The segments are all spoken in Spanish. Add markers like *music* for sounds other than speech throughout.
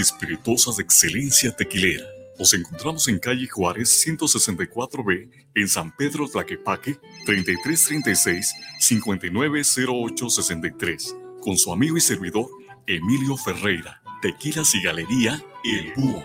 Espirituosas de excelencia tequilera. Nos encontramos en calle Juárez 164B en San Pedro Tlaquepaque 3336-590863 con su amigo y servidor Emilio Ferreira. Tequilas y Galería El Búho.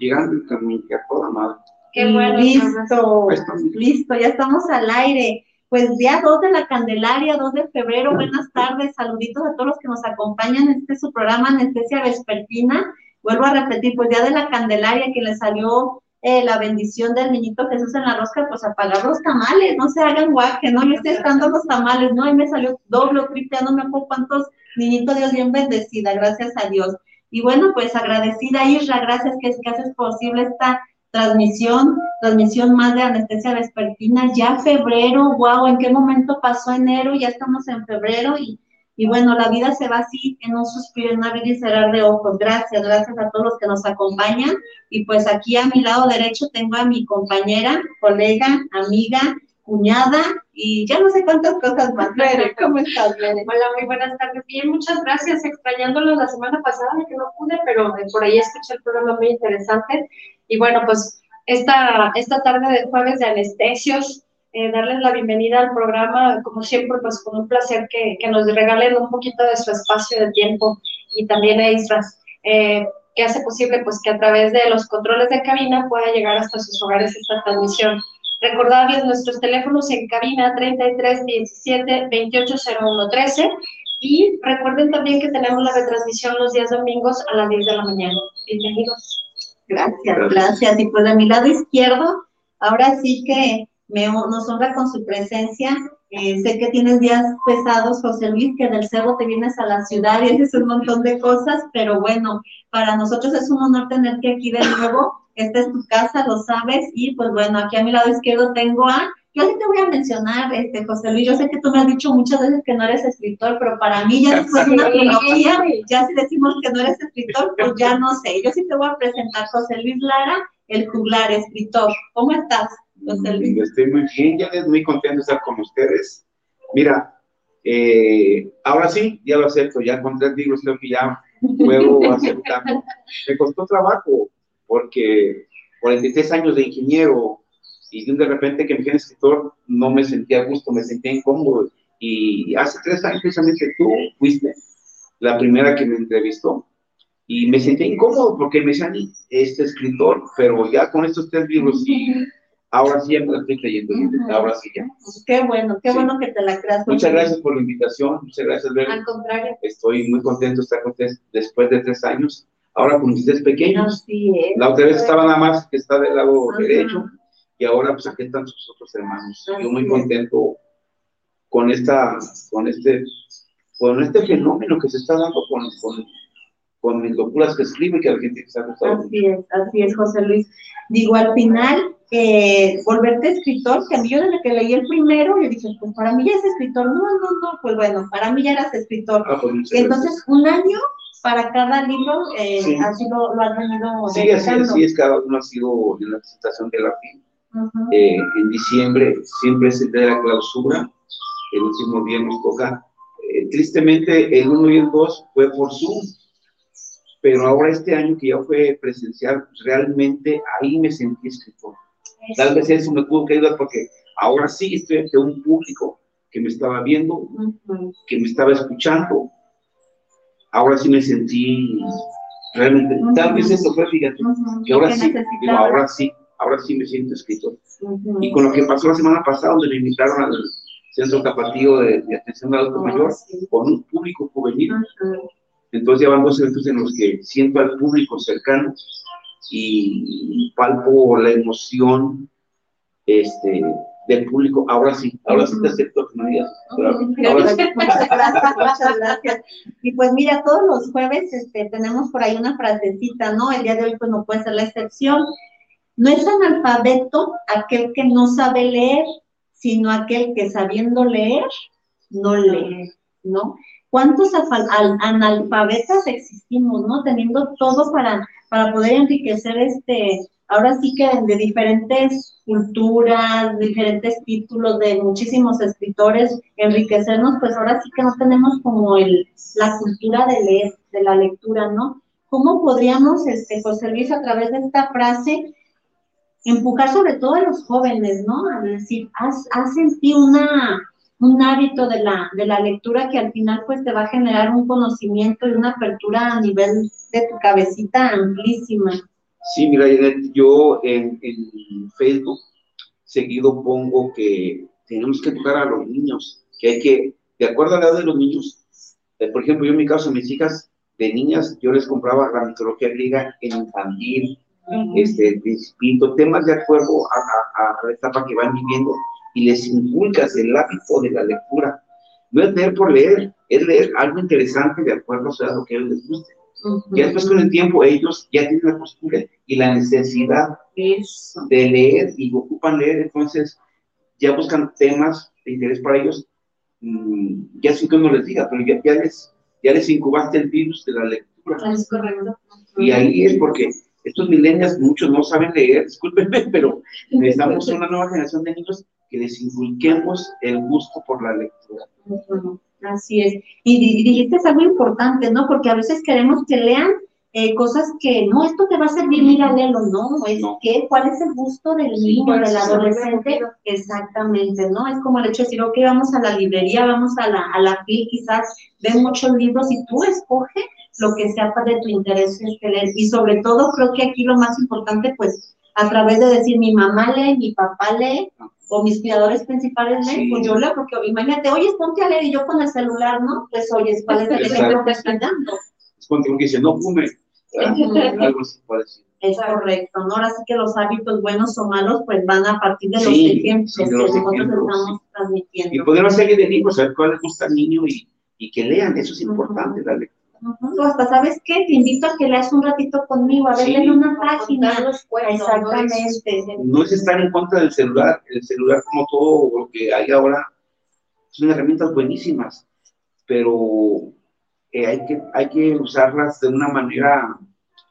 llegando también que toda Qué bueno. Listo, listo, ya estamos al aire. Pues día 2 de la Candelaria, 2 de febrero, buenas tardes, saluditos a todos los que nos acompañan en este su programa Anestesia Vespertina. Vuelvo a repetir, pues día de la Candelaria que le salió eh, la bendición del niñito Jesús en la rosca, pues a pagar los tamales, no se hagan guaje, ¿no? Yo estoy estando los tamales, ¿no? Y me salió doble o triple, no me acuerdo cuántos niñitos Dios bien bendecida, gracias a Dios. Y bueno, pues agradecida Isra, gracias que, que haces posible esta transmisión, transmisión más de anestesia vespertina, ya febrero, wow, ¿en qué momento pasó enero? Ya estamos en febrero y, y bueno, la vida se va así en un suspiro, en abrir y cerrar de ojos. Gracias, gracias a todos los que nos acompañan. Y pues aquí a mi lado derecho tengo a mi compañera, colega, amiga, cuñada y ya no sé cuántas cosas más. ¿cómo estás, Hola, muy buenas tardes. Bien, muchas gracias. Extrañándolos la semana pasada que no pude, pero eh, por ahí escuché el programa muy interesante. Y bueno, pues esta, esta tarde de jueves de anestesios, eh, darles la bienvenida al programa, como siempre, pues con un placer que, que, nos regalen un poquito de su espacio de tiempo y también a Isras, eh, que hace posible pues que a través de los controles de cabina pueda llegar hasta sus hogares esta transmisión. Recordarles nuestros teléfonos en cabina 33 17 28 01 13 y recuerden también que tenemos la retransmisión los días domingos a las 10 de la mañana. Bienvenidos. Gracias, gracias. Y pues de mi lado izquierdo, ahora sí que me, nos honra con su presencia. Eh, sé que tienes días pesados, José Luis, que del cerro te vienes a la ciudad y haces un montón de cosas, pero bueno, para nosotros es un honor tenerte aquí de nuevo esta es tu casa, lo sabes, y pues bueno, aquí a mi lado izquierdo tengo a, yo sí te voy a mencionar, este, José Luis, yo sé que tú me has dicho muchas veces que no eres escritor, pero para mí ya después de una trilogía, ya si decimos que no eres escritor, pues ya no sé, yo sí te voy a presentar José Luis Lara, el juglar, escritor, ¿cómo estás, José Luis? Estoy muy bien, ya estoy muy contento de estar con ustedes. Mira, eh, ahora sí, ya lo acepto, ya con tres libros creo que ya puedo aceptarlo. *laughs* Me costó trabajo, porque 43 años de ingeniero y de repente que me quedé escritor, no me sentía a gusto, me sentía incómodo. Y hace tres años precisamente tú fuiste la primera que me entrevistó y me sentía incómodo porque me decían, este escritor, pero ya con estos tres libros y ahora sí ya me estoy creyendo, ahora sí ya. Qué bueno, qué bueno que te la creas. Muchas gracias por la invitación, muchas gracias, Al contrario. Estoy muy contento de estar con ustedes después de tres años ahora con ustedes pequeños. La otra vez estaba nada más que está del lado derecho y ahora pues aquí están sus otros hermanos. Yo muy contento con esta, con este, con este fenómeno que se está dando con, con, con mis locuras que escribe y que a la gente se ha gustado. Así es, así es, José Luis. Digo, al final, eh, volverte escritor, que a mí yo desde que leí el primero, yo dije, pues para mí ya es escritor. No, no, no, pues bueno, para mí ya eras escritor. Ah, pues, Entonces, un año para cada libro eh, ha sido, lo has venido Sí, así, así, es, cada uno ha sido en la presentación de la fin. en diciembre siempre es el de la clausura, el último día nos toca eh, tristemente el 1 y el 2 fue por Zoom, pero ahora este año que ya fue presencial, realmente ahí me sentí escritor. Tal vez eso me pudo que ayudar porque ahora sí estoy ante un público que me estaba viendo, que me estaba escuchando. Ahora sí me sentí realmente, tal vez eso fue, fíjate, que ahora sí, digo, ahora sí, ahora sí me siento escritor. Y con lo que pasó la semana pasada, donde me invitaron al Centro Tapatío de, Atención al Adulto Mayor, con un público juvenil. Entonces ya van dos eventos en los que siento al público cercano y palpo la emoción este, del público. Ahora sí, ahora sí te acepto que me digas. Muchas gracias, *laughs* muchas gracias. Y pues mira, todos los jueves este, tenemos por ahí una frasecita, ¿no? El día de hoy pues no puede ser la excepción. No es analfabeto aquel que no sabe leer, sino aquel que sabiendo leer, no lee, ¿no? ¿Cuántos analfabetas existimos, no? Teniendo todo para, para poder enriquecer este, ahora sí que de diferentes culturas, diferentes títulos de muchísimos escritores, enriquecernos, pues ahora sí que no tenemos como el, la cultura de leer, de la lectura, ¿no? ¿Cómo podríamos, este, José Luis, a través de esta frase, empujar sobre todo a los jóvenes, ¿no? A decir, haz, haz en ti una, un hábito de la, de la lectura que al final pues te va a generar un conocimiento y una apertura a nivel de tu cabecita amplísima. Sí, mira, yo en, en Facebook seguido pongo que tenemos que educar a los niños, que hay que, de acuerdo a la edad de los niños, eh, por ejemplo, yo en mi caso, mis hijas de niñas, yo les compraba la mitología griega en infantil, este, el principito, temas de acuerdo a, a, la etapa que van viviendo y les inculcas el hábito de la lectura. No es leer por leer, es leer algo interesante de acuerdo a lo que a ellos les guste. Ya después con el tiempo ellos ya tienen la costumbre y la necesidad de leer y ocupan leer, entonces ya buscan temas de interés para ellos, mm, ya sin que uno les diga, pero ya, les, ya les incubaste el virus de la lectura. Es correcto. Y ahí es porque estos milenios, muchos no saben leer, discúlpenme, *laughs* pero necesitamos una nueva generación de niños que les inculquemos el gusto por la lectura. Así es. Y, dijiste algo importante, ¿no? Porque a veces queremos que lean eh, cosas que, no, esto te va a servir, mira, léelo, ¿no? Es que, ¿cuál es el gusto del niño, del adolescente? Exactamente, ¿no? Es como el hecho de decir, ok, vamos a la librería, vamos a la, a la FIL, quizás ven muchos libros y tú escoge lo que sea de tu interés este leer. Y sobre todo, creo que aquí lo más importante, pues, a través de decir, mi mamá lee, mi papá lee, o mis cuidadores principales leen, pues yo leo, porque imagínate, oye, ponte a leer y yo con el celular, ¿no? Pues oye, ¿cuál es el ejemplo que estoy dando? Es cuando uno dice, no fume, algo así. Es correcto, ¿no? Ahora sí que los hábitos buenos o malos, pues van a partir de los ejemplos que nosotros estamos transmitiendo. Y poder hacerle de libros, saber cuál le gusta al niño y, y que lean, eso es importante, la lectura hasta, ¿sabes qué? Te invito a que leas un ratito conmigo, a ver en una página. Exactamente. No es estar en contra del celular. El celular, como todo lo que hay ahora, son herramientas buenísimas, pero eh, hay, que, hay que usarlas de una manera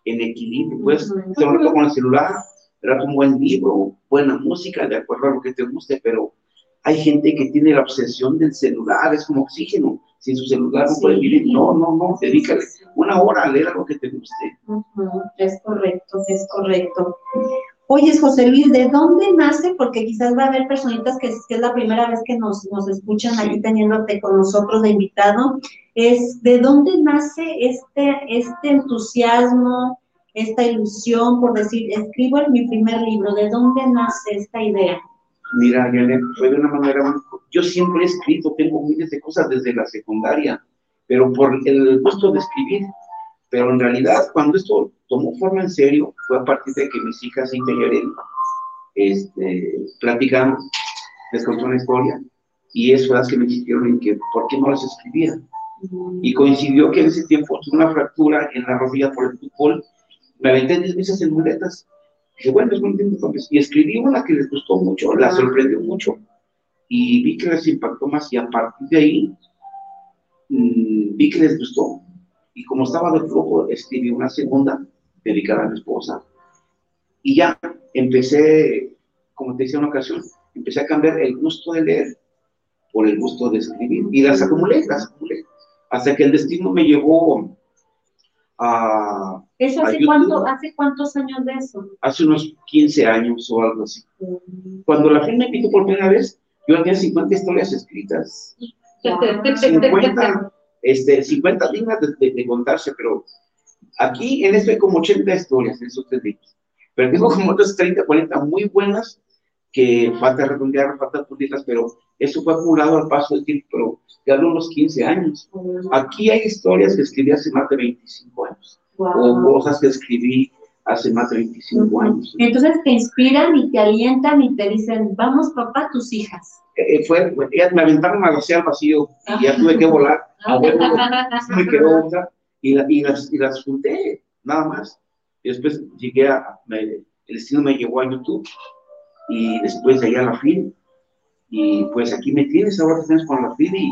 en equilibrio. Puedes uh con el celular, ver un buen libro, buena música, de acuerdo a lo que te guste, pero hay gente que tiene la obsesión del celular, es como oxígeno sin su celular no puede vivir. No, no, no, dedícale una hora a leer algo que te guste. Es correcto, es correcto. Oye, José Luis, ¿de dónde nace? Porque quizás va a haber personitas que, es la primera vez que nos, nos escuchan allí teniéndote con nosotros de invitado. Es, ¿De dónde nace este, este entusiasmo, esta ilusión por decir, escribo en mi primer libro? ¿De dónde nace esta idea? Mira, fue de una manera muy... Yo siempre he escrito, tengo miles de cosas desde la secundaria, pero por el gusto de escribir. Pero en realidad, cuando esto tomó forma en serio, fue a partir de que mis hijas inferiores este, platicando, les contó una historia, y eso las que me insistieron en que, ¿por qué no las escribía? Y coincidió que en ese tiempo tuve una fractura en la rodilla por el fútbol, me aventé 10 veces en muletas, Dije, bueno, es muy Y escribí una que les gustó mucho, la sorprendió mucho. Y vi que les impactó más y a partir de ahí mmm, vi que les gustó. Y como estaba de flujo, escribí una segunda dedicada a mi esposa. Y ya empecé, como te decía en una ocasión, empecé a cambiar el gusto de leer por el gusto de escribir y las acumulé, las acumulé, hasta que el destino me llevó a... ¿Eso hace, cuánto, hace cuántos años de eso? Hace unos 15 años o algo así. Cuando la gente me invitó por primera vez, yo tenía 50 historias escritas. *laughs* 50, este, 50 dignas de, contarse, pero aquí en esto hay como 80 historias en esos tres libros. Pero tengo como otras 30, 40 muy buenas que falta redondear, falta pulirlas, pero eso fue acumulado al paso del tiempo, pero ya de unos 15 años. Aquí hay historias que escribí hace más de 25 años, o cosas que escribí hace más de 25 años. Entonces te inspiran y te alientan y te dicen, vamos papá, tus hijas. Eh, eh, fue, me aventaron al vacío y ya tuve que volar. A *laughs* me quedó otra y, y, las, y las junté, nada más. Y después llegué a, el destino me llevó a YouTube y después de allá a la FIL. Y pues aquí me tienes, ahora tienes con la FIL y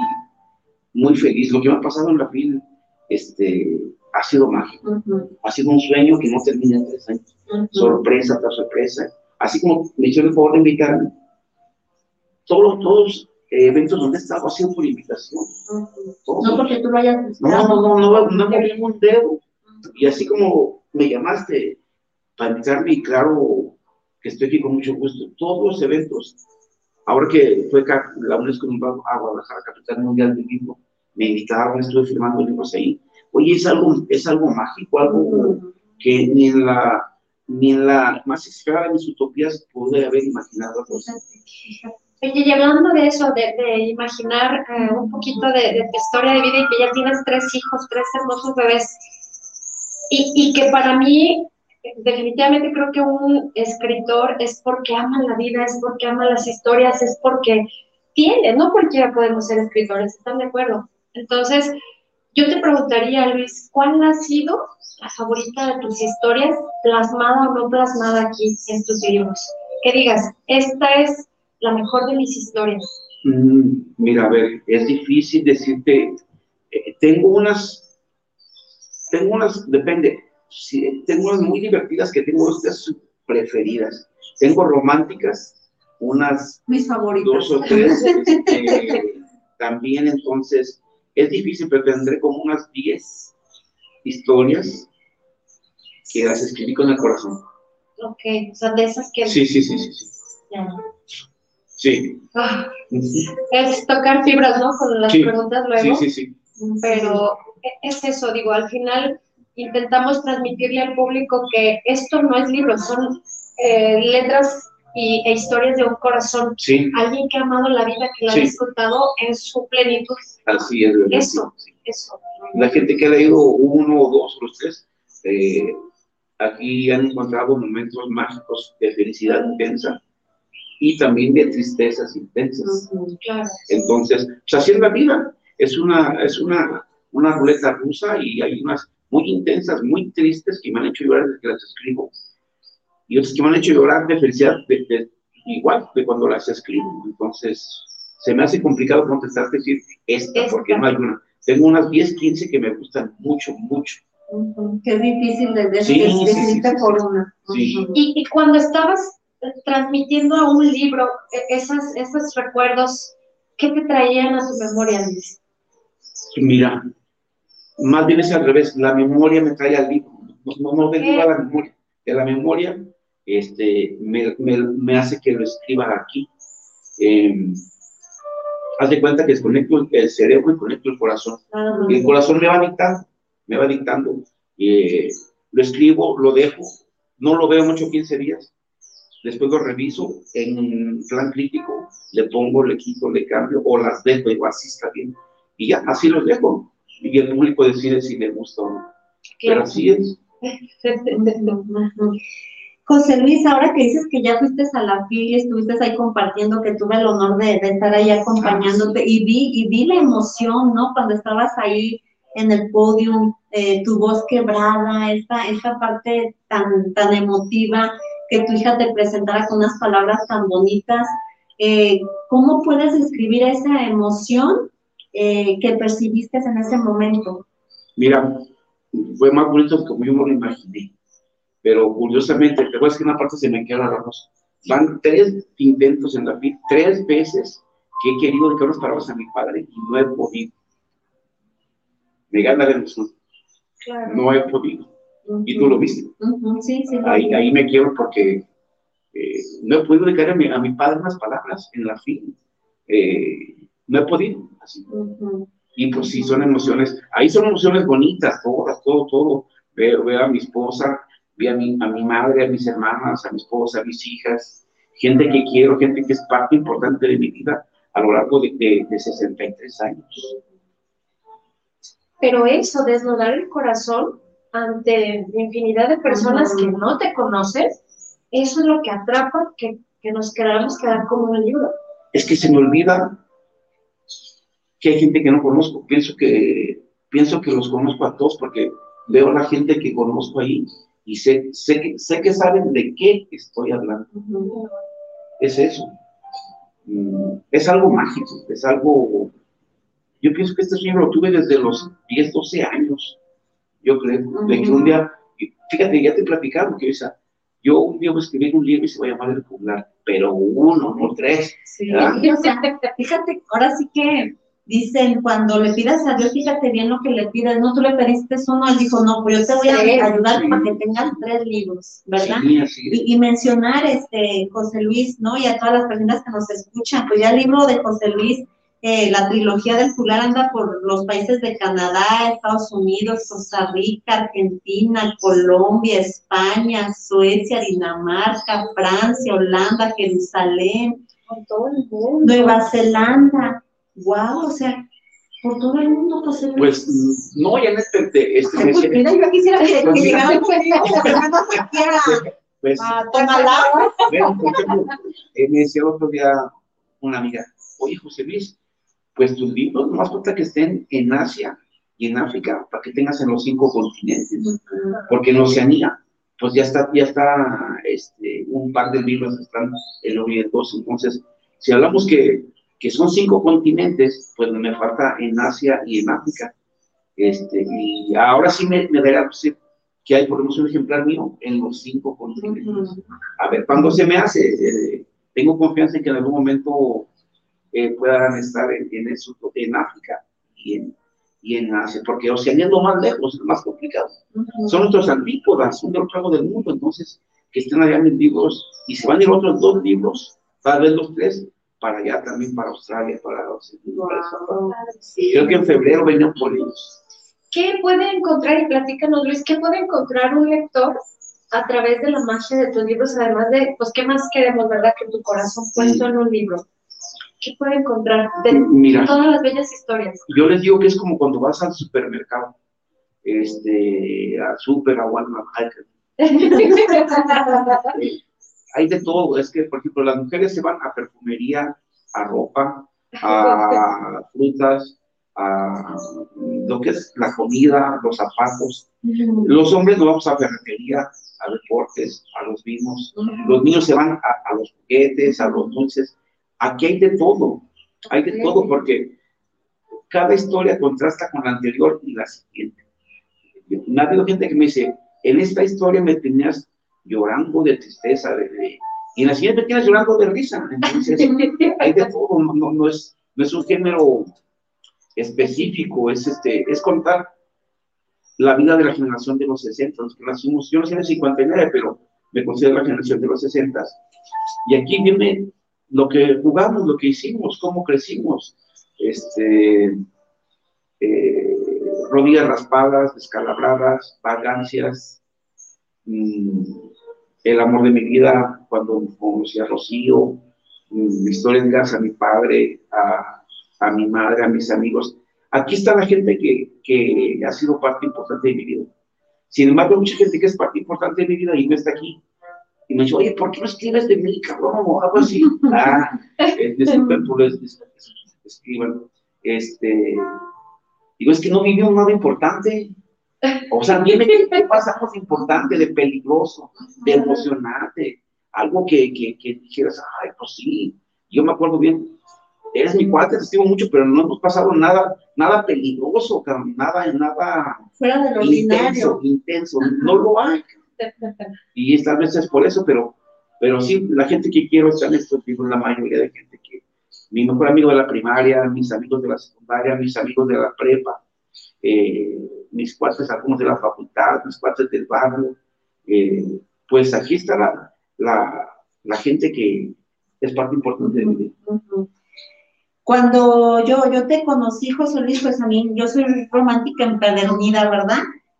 muy feliz. Lo que me ha pasado en la FIL este, ha sido mágico. Ha sido un sueño que no termina en tres años. Sorpresa tras sorpresa. Así como me hicieron el favor de invitarme. Todos, todos eh, eventos donde he estado ha sido por invitación. No porque tú lo hayas No, no, no, no, no, no un dedo. Y así como me llamaste para invitarme, y claro, que estoy aquí con mucho gusto. Todos los eventos, ahora que fue la UNESCO a Guadalajara, capital mundial del libro, me invitaron, estuve firmando libros ahí. Oye, es algo, es algo mágico, algo que ni en la, ni en la más de mis utopías pude haber imaginado. Oye, y hablando de eso, de, imaginar eh, un poquito de, de, tu historia de vida y que ya tienes tres hijos, tres hermosos bebés, y, y que para mí definitivamente creo que un escritor es porque ama la vida, es porque ama las historias, es porque tiene, no cualquiera podemos ser escritores, ¿están de acuerdo? Entonces, yo te preguntaría, Luis, ¿cuál ha sido la favorita de tus historias, plasmada o no plasmada aquí en tus libros? Que digas, esta es la mejor de mis historias. Mm, mira, a ver, es difícil decirte, eh, tengo unas, tengo unas, depende, tengo unas muy divertidas que tengo estas preferidas. Tengo románticas, unas mis favoritas. dos o tres. *laughs* Este, también entonces es difícil, pero tendré como unas diez historias que las escribí con el corazón. Ok, o sea, de esas que... Sí, sí, sí, sí. sí. Sí. Ah, es tocar fibras, ¿no? Con las preguntas luego. Sí, sí, sí. Pero es eso, digo, al final intentamos transmitirle al público que esto no es libro, son eh, letras y, e historias de un corazón. Sí. Alguien que ha amado la vida, que la ha disfrutado en su plenitud. Así es, ¿verdad? Eso, eso. La gente que ha leído uno o dos o tres, eh, aquí han encontrado momentos mágicos de felicidad intensa y también de tristezas intensas. claro. Entonces, pues así es la vida. Es una, es una, una ruleta rusa y hay unas muy intensas, muy tristes, que me han hecho llorar desde que las escribo. Y otras que me han hecho llorar de felicidad, de, igual de cuando las escribo. Entonces, se me hace complicado contestarte decir esta, porque no hay una. Tengo unas 10, 15 que me gustan mucho, mucho. Que es difícil de decir por una. Y, y, cuando estabas transmitiendo a un libro e, esas, esos recuerdos, ¿qué te traían a tu memoria, Luis? Mira, más bien es al revés, la memoria me trae al libro, no, no, no a la memoria, de la memoria este, me, me, hace que lo escriba aquí. Eh, haz de cuenta que desconecto el cerebro y conecto el corazón. Y el corazón me va dictando, me va dictando. Eh, lo escribo, lo dejo, no lo veo mucho 15 días. Después lo reviso en plan crítico, le pongo, le quito, le cambio, o las dejo, digo, así está bien. Y ya, así los dejo y el público decide si le gusta o no. Pero así es. *laughs* José Luis, ahora que dices que ya fuiste a la FIL y estuviste ahí compartiendo, que tuve el honor de, estar ahí acompañándote y vi, y vi la emoción, ¿no? Cuando estabas ahí en el podio, eh, tu voz quebrada, esta, esta parte tan, tan emotiva, que tu hija te presentara con unas palabras tan bonitas. Eh, ¿Cómo puedes describir esa emoción eh, que percibiste en ese momento? Mira, fue más bonito que como yo me lo imaginé. Pero curiosamente, te voy a decir una parte se me queda la voz. Van tres intentos en la vida, tres veces que he querido dedicar unas palabras a mi padre y no he podido. Me gana la emoción. Claro. No he podido. Y tú lo viste. Ujú, Sí, sí. lo Ahí, ahí me quiero porque eh, no he podido dedicar a mi, a mi padre unas palabras en la fin. Eh, no he podido. Así. Ujú. Y pues sí, son emociones. Ahí son emociones bonitas, todas, todo, todo. Veo, veo a mi esposa, veo a mi, a mi madre, a mis hermanas, a mi esposa, a mis hijas, gente que quiero, gente que es parte importante de mi vida a lo largo de, de, de 63 años. Pero eso, desnudar el corazón ante infinidad de personas que no te conocen, eso es lo que atrapa que, que nos queramos quedar como un libro. Es que se me olvida que hay gente que no conozco. Pienso que, pienso que los conozco a todos porque veo a la gente que conozco ahí y sé, sé, que, sé que saben de qué estoy hablando. Es eso. Mm, Es algo mágico, es algo... Yo pienso que este sueño lo tuve desde los 10, 12 años, yo creo, de que un día, fíjate, ya te he platicado que esa, yo un día voy a escribir un libro y se va a llamar El Juglar, pero uno, no tres. Sí, *laughs* o sea, fíjate, ahora sí que dicen, cuando le pidas a Dios, fíjate bien lo que le pidas, no, tú le pediste uno, él dijo, no, pues yo te voy a Sí, ayudar sí. para que tengas tres libros, ¿verdad? Sí. Y, y mencionar, este, José Luis, ¿no? Y a todas las personas que nos escuchan, pues ya el libro de José Luis, eh, la trilogía del Fular anda por los países de Canadá, Estados Unidos, Costa Rica, Argentina, Colombia, España, Suecia, Dinamarca, Francia, Holanda, Jerusalén, Con todo el mundo. Nueva Zelanda. Wow, o sea, por todo el mundo, José Luis. Pues no, ya en este, este Ay, pues, mira, yo quisiera que, que Pues, llegaran pues, aquí a, pues, a Tonalá. Vean, por ejemplo, eh, me decía otro día una amiga, oye José Luis, pues tus libros nomás falta que estén en Asia y en África para que tengas en los cinco continentes, porque en Oceanía, pues ya está, ya está, este, un par de libros están en orientos, entonces, si hablamos que, que son cinco continentes, pues me falta en Asia y en África, este, y ahora sí me, me dará decir que hay por lo menos un ejemplar mío en los cinco continentes. A ver, cuando se me hace, eh, tengo confianza en que en algún momento eh, puedan estar en, en, eso, en África y en, y en Asia, porque Oceanía es lo más lejos, es lo más complicado. Son nuestros antípodas, son del otro lado del mundo, entonces que estén allá en libros y se van a ir otros dos libros, tal vez los tres, para allá también, para Australia, para los Sí. Creo que en febrero venían por ellos. ¿Qué puede encontrar, y platícanos Luis, qué puede encontrar un lector a través de la magia de tus libros, además de, pues, ¿qué más queremos, verdad? Que tu corazón puesto en un libro. ¿Qué puede encontrar de Mira, todas las bellas historias? yo les digo que es como cuando vas al supermercado, este, al super, a Walmart, al- eh, *laughs* hay de todo, es que, por ejemplo, las mujeres se van a perfumería, a ropa, a *laughs* frutas, a lo que es la comida, los zapatos. Los hombres nos vamos a ferretería, a deportes, a los vinos. Los niños se van a, a los juguetes, a los dulces. Aquí hay de todo, hay de todo, porque cada historia contrasta con la anterior y la siguiente. Me ha habido gente que me dice, en esta historia me tenías llorando de tristeza, de, de- y en la siguiente tienes llorando de risa. Entonces, *laughs* hay de todo, no, no, no es, no es un género específico, es, este, es contar la vida de la generación de los 60, los que nacimos, yo nací en el 59, pero me considero la generación de los 60. Y aquí viene lo que jugamos, lo que hicimos, cómo crecimos, este, eh, rodillas raspadas, descalabradas, vagancias, mm, el amor de mi vida cuando conocí a Rocío, mm, historias a mi padre, a, a mi madre, a mis amigos. Aquí está la gente que, que ha sido parte importante de mi vida. Sin embargo, hay mucha gente que es parte importante de mi vida y no está aquí. Y me dice, oye, ¿por qué no escribes de mí, cabrón? O algo así. ah, eh, disculpen por es- es- es- escriban. Este, digo, es que no vivió nada importante. O sea, dime qué pasa algo de importante, de peligroso, de emocionante, algo que, que, que dijeras, ay, pues sí, yo me acuerdo bien, eres mi cuate, te estimo mucho, pero no hemos pasado nada, nada peligroso, nada, nada Fuera de lo intenso, ordinario. intenso, no lo hay. Y esta vez es por eso, pero, pero sí, la gente que quiero está en estos la mayoría de gente que, mi mejor amigo de la primaria, mis amigos de la secundaria, mis amigos de la prepa, eh, mis cuates, algunos de la facultad, mis cuates del barrio. Eh, pues aquí está la, la, la, gente que es parte importante de mi vida. Cuando yo, yo te conocí, José Luis, pues a mí, yo soy romántica empedernida, ¿verdad?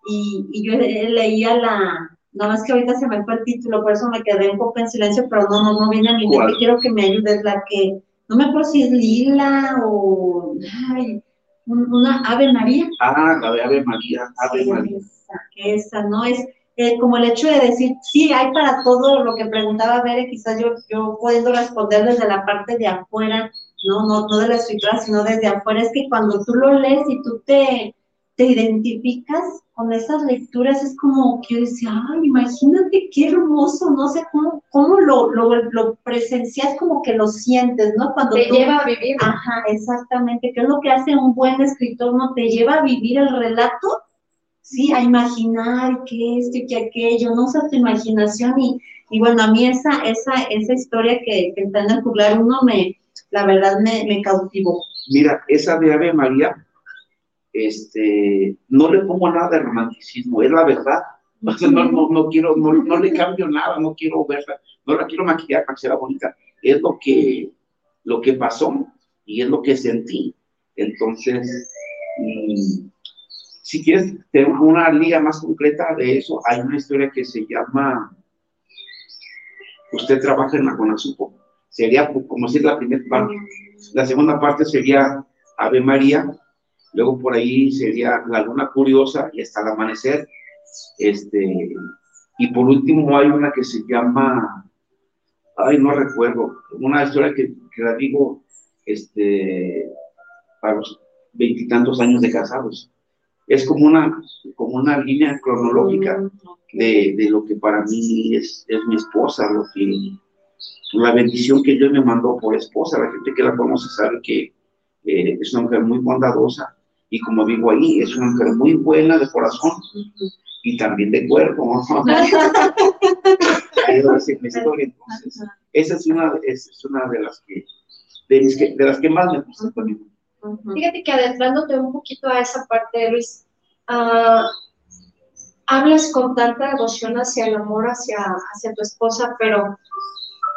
Y, y yo leía la, nada más que ahorita se me fue el título, por eso me quedé un poco en silencio, pero no, no, no viene a mi mente, quiero que me ayudes, la que, no me acuerdo si es Lila o, ay, una Ave María. Ah, la de Ave María, Ave María. Esa, esa, ¿no? Es eh, como el hecho de decir, sí, hay para todo lo que preguntaba Bere, quizás yo, yo puedo responder desde la parte de afuera, ¿no? No, no de la escritura, sino desde afuera, es que cuando tú lo lees y tú te, te identificas con esas lecturas, es como que yo decía, ay, imagínate qué hermoso, no sé cómo, cómo lo, lo, lo presencias, como que lo sientes, ¿no? Cuando te lleva a vivir. Ajá, exactamente, ¿qué es lo que hace un buen escritor? ¿No? Te lleva a vivir el relato, sí, a imaginar que esto y que aquello, no usa tu imaginación y, y bueno, a mí esa, esa, esa historia que, que está en el juglar uno me, la verdad me, me cautivó. Mira, esa de Ave María, este, no le pongo nada de romanticismo, es la verdad. *laughs* No, no, no quiero, no, no, le cambio nada, no quiero verla, no la quiero maquillar para que sea bonita. Es lo que, lo que pasó y es lo que sentí. Entonces, mm, si quieres tener una liga más concreta de eso, hay una historia que se llama Usted trabaja en la Conasupo. Sería como decir la primera parte. La segunda parte sería Ave María, Luego por ahí sería La Luna Curiosa y hasta el amanecer. Este, y por último hay una que se llama, ay, no recuerdo, una historia que, que la digo este, a los veintitantos años de casados. Es como una, como una línea cronológica mm, de, de lo que para mí es, es mi esposa, lo que, la bendición que Dios me mandó por esposa. La gente que la conoce sabe que eh, es una mujer muy bondadosa, y como digo ahí, es una mujer muy buena de corazón y también de cuerpo. *laughs* esa es una, es una de las que de, las que más me gusta también. Fíjate que adentrándote un poquito a esa parte, Luis, uh, hablas con tanta devoción hacia el amor, hacia, hacia tu esposa, pero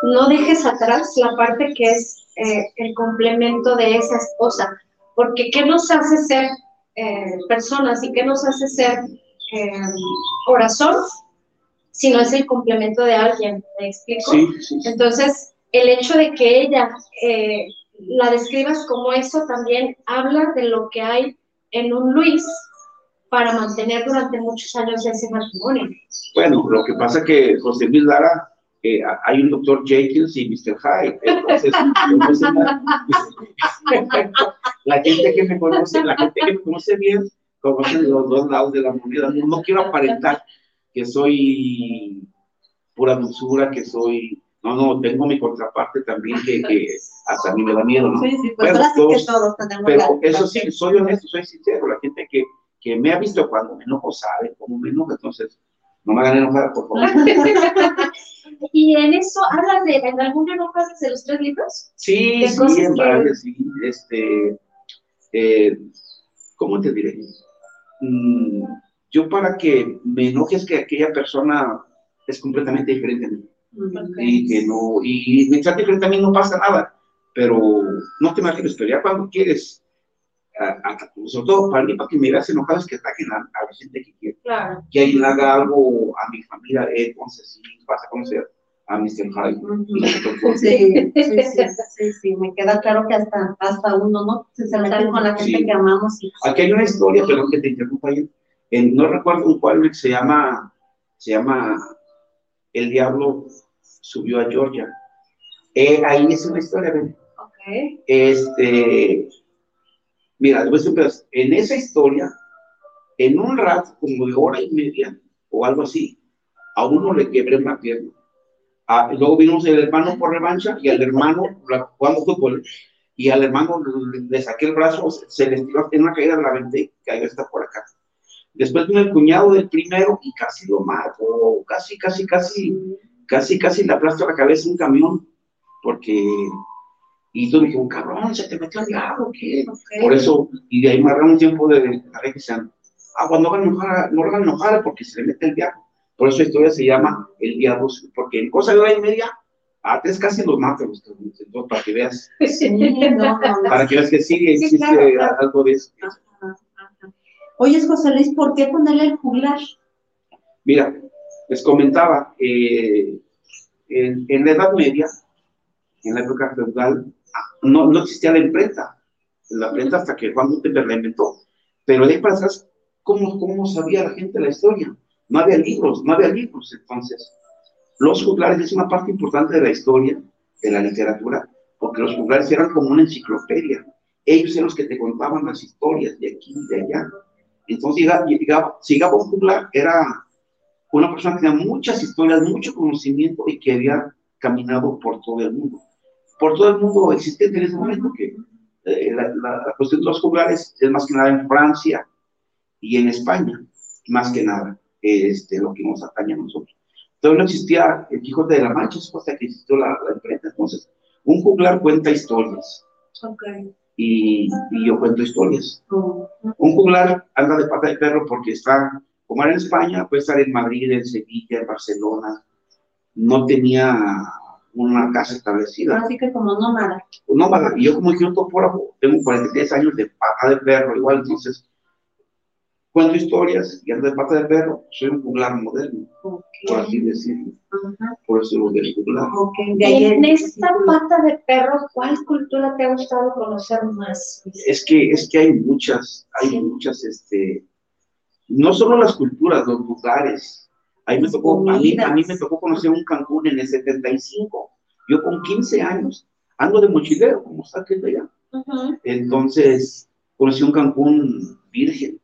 no dejes atrás la parte que es eh, el complemento de esa esposa porque ¿qué nos hace ser eh, personas y qué nos hace ser eh, corazón si no es el complemento de alguien? ¿Me explico? Entonces, el hecho de que ella eh, la describas como eso también habla de lo que hay en un Luis para mantener durante muchos años ese matrimonio. Bueno, lo que pasa es que José Luis Lara hay un doctor Jenkins y Mr. Hyde. Entonces, *laughs* *laughs* la, gente que me conoce, la gente que me conoce bien, conoce los dos lados de la moneda. No, quiero aparentar que soy pura dulzura, que soy no, no, tengo mi contraparte también que, que, hasta a mí me da miedo, ¿no? Sí, sí, pues pero, todos, que todos tenemos pero eso sí, soy honesto, soy sincero. La gente que, que me ha visto cuando me enojo sabe cómo me enojo, entonces no me hagan enojar, por favor. *laughs* y en eso, ¿hablas de, en alguna no de los tres libros? Sí, sí, en varias, sí. Este, eh, ¿cómo te diré? Mm, yo para que me enojes que aquella persona es completamente diferente a mí. Y que no, y mientras diferente a mí no pasa nada. Pero no te imagines, pero ya cuando quieres sobre todo para mí, para que me veas enojado, es que ataquen a, la gente que quiere. Claro. Que alguien haga algo a mi familia, entonces sí, vas a conocer a Mr. Hyde. Sí, sí, sí, sí, me queda claro que hasta, hasta uno, ¿no? Se, se mete con la gente que amamos. Aquí hay una historia, perdón que te interrumpa ahí, en, no recuerdo un cual se llama, se llama El Diablo subió a Georgia. Eh, ahí es una historia, ¿ven? Okay. Este, Mira, en esa historia, en un rato, como de hora y media o algo así, a uno le quebré una pierna. Ah, luego vimos el hermano por revancha y al hermano jugando fútbol y al hermano le, saqué el brazo, se le estiró en una caída de la ventana y cayó hasta por acá. Después vino el cuñado del primero y casi lo mató, casi, casi, casi, casi, casi le aplastó la cabeza un camión, porque Y tú dije, un cabrón, se te metió el diablo, ¿qué? Por eso, y de ahí me un tiempo de la que sean, ah, cuando van a enojar, no van a enojar porque se le mete el diablo. Por eso esta historia se llama El Diablo, porque en cosa de hora y media, a tres casi los mata los entonces, para que veas. *laughs* Para que veas que sí existe algo de eso. Oye, José Luis, ¿por qué ponerle el juglar? Mira, les comentaba, eh, en, la Edad Media, en la época feudal, no, no existía la imprenta. La imprenta hasta que Juan Gutenberg la inventó. Pero de ahí para ¿cómo, ¿cómo sabía la gente la historia? no había libros, no había libros entonces. Los juglares es una parte importante de la historia, de la literatura, porque los juglares eran como una enciclopedia. Ellos eran los que te contaban las historias de aquí y de allá. Entonces, llegaba, llegaba, llegaba juglar, era una persona que tenía muchas historias, mucho conocimiento y que había caminado por todo el mundo. Por todo el mundo existente en ese momento, que eh, la, la, cuestión de los juglares es más que nada en Francia y en España, más que nada este, lo que nos atañe a nosotros. Entonces no existía el Quijote de la Mancha, es hasta que existió la, la imprenta. Entonces, un juglar cuenta historias. Okay. Y, y, yo cuento historias. Un juglar anda de pata de perro porque está, como era en España, puede estar en Madrid, en Sevilla, en Barcelona. No tenía una casa establecida. Así que como nómada. Nómada. Y yo como un topógrafo, tengo 43 años de pata de perro, igual, entonces Cuento historias y ando de pata de perro, soy un juglar moderno, por así decirlo. Por eso lo del juglar. en esta pata de perro, ¿cuál cultura te ha gustado conocer más? Es que, es que hay muchas, hay muchas, este, no solo las culturas, los lugares. A mí, me tocó, a, mí, a mí me tocó conocer un Cancún en el 75. Yo con 15 años ando de mochilero, como está que allá. Entonces, conocí un Cancún virgen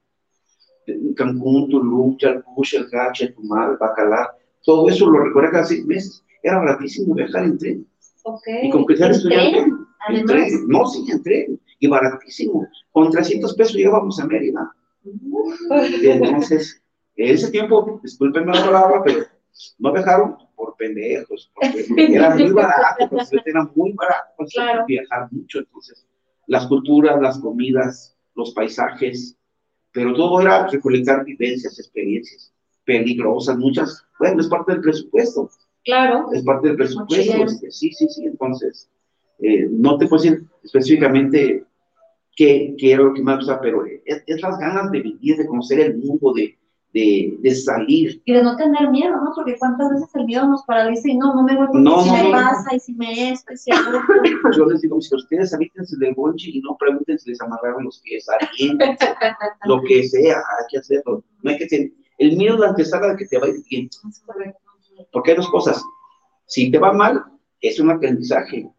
Cancún, Tulum, Chalpuch, El Gache, Tumal, Bacalar, todo eso lo recorría cada seis meses. Era baratísimo viajar en tren. Okay. Y con que ser estudiante, en tren. No, sí, en tren. Y baratísimo. Con 300 pesos llegábamos a Mérida. Entonces, en ese tiempo, discúlpenme la palabra, pero no viajaron por pendejos, porque *laughs* era muy barato, era muy barato viajar mucho. Entonces, las culturas, las comidas, los paisajes, pero todo era recolectar vivencias, experiencias peligrosas, muchas, bueno, es parte del presupuesto. Claro. Es parte del presupuesto. Este, sí, sí, sí, entonces, eh, no te puedo decir específicamente qué, qué era lo que más gusta, pero es, es, las ganas de vivir, de conocer el mundo, de, de, salir. Y de no tener miedo, ¿no? Porque cuántas veces el miedo nos paraliza y no, no me voy a no, si me pasa y si me esto y si *laughs* Yo les digo, si ustedes habítense del bonche y no pregunten si les amarraron los pies, alguien, lo que sea, hay que hacerlo. No hay que tener, el miedo es la antesala de que te va a ir bien. Porque hay dos cosas. Si te va mal, es un aprendizaje.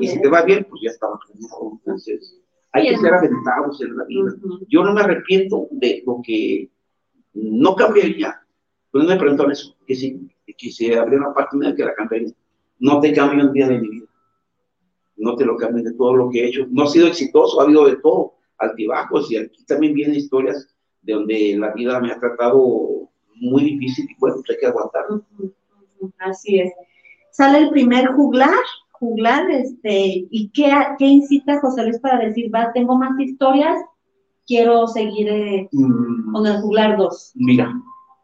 Y si te va bien, pues ya estaba aprendiendo. Entonces, hay que ser aventados en la vida. Yo no me arrepiento de lo que no cambiaría. Pues me preguntaron eso, que si, que si habría una parte que la cambiaría. No te cambio un día de mi vida. No te lo cambio de todo lo que he hecho. No ha sido exitoso, ha habido de todo, altibajos, y aquí también vienen historias de donde la vida me ha tratado muy difícil y bueno, hay que aguantar. Así es. Sale el primer juglar, juglar, este, ¿y qué, qué incita José Luis para decir, va, tengo más historias, quiero seguir eh, mm. con el juglar 2? Mira,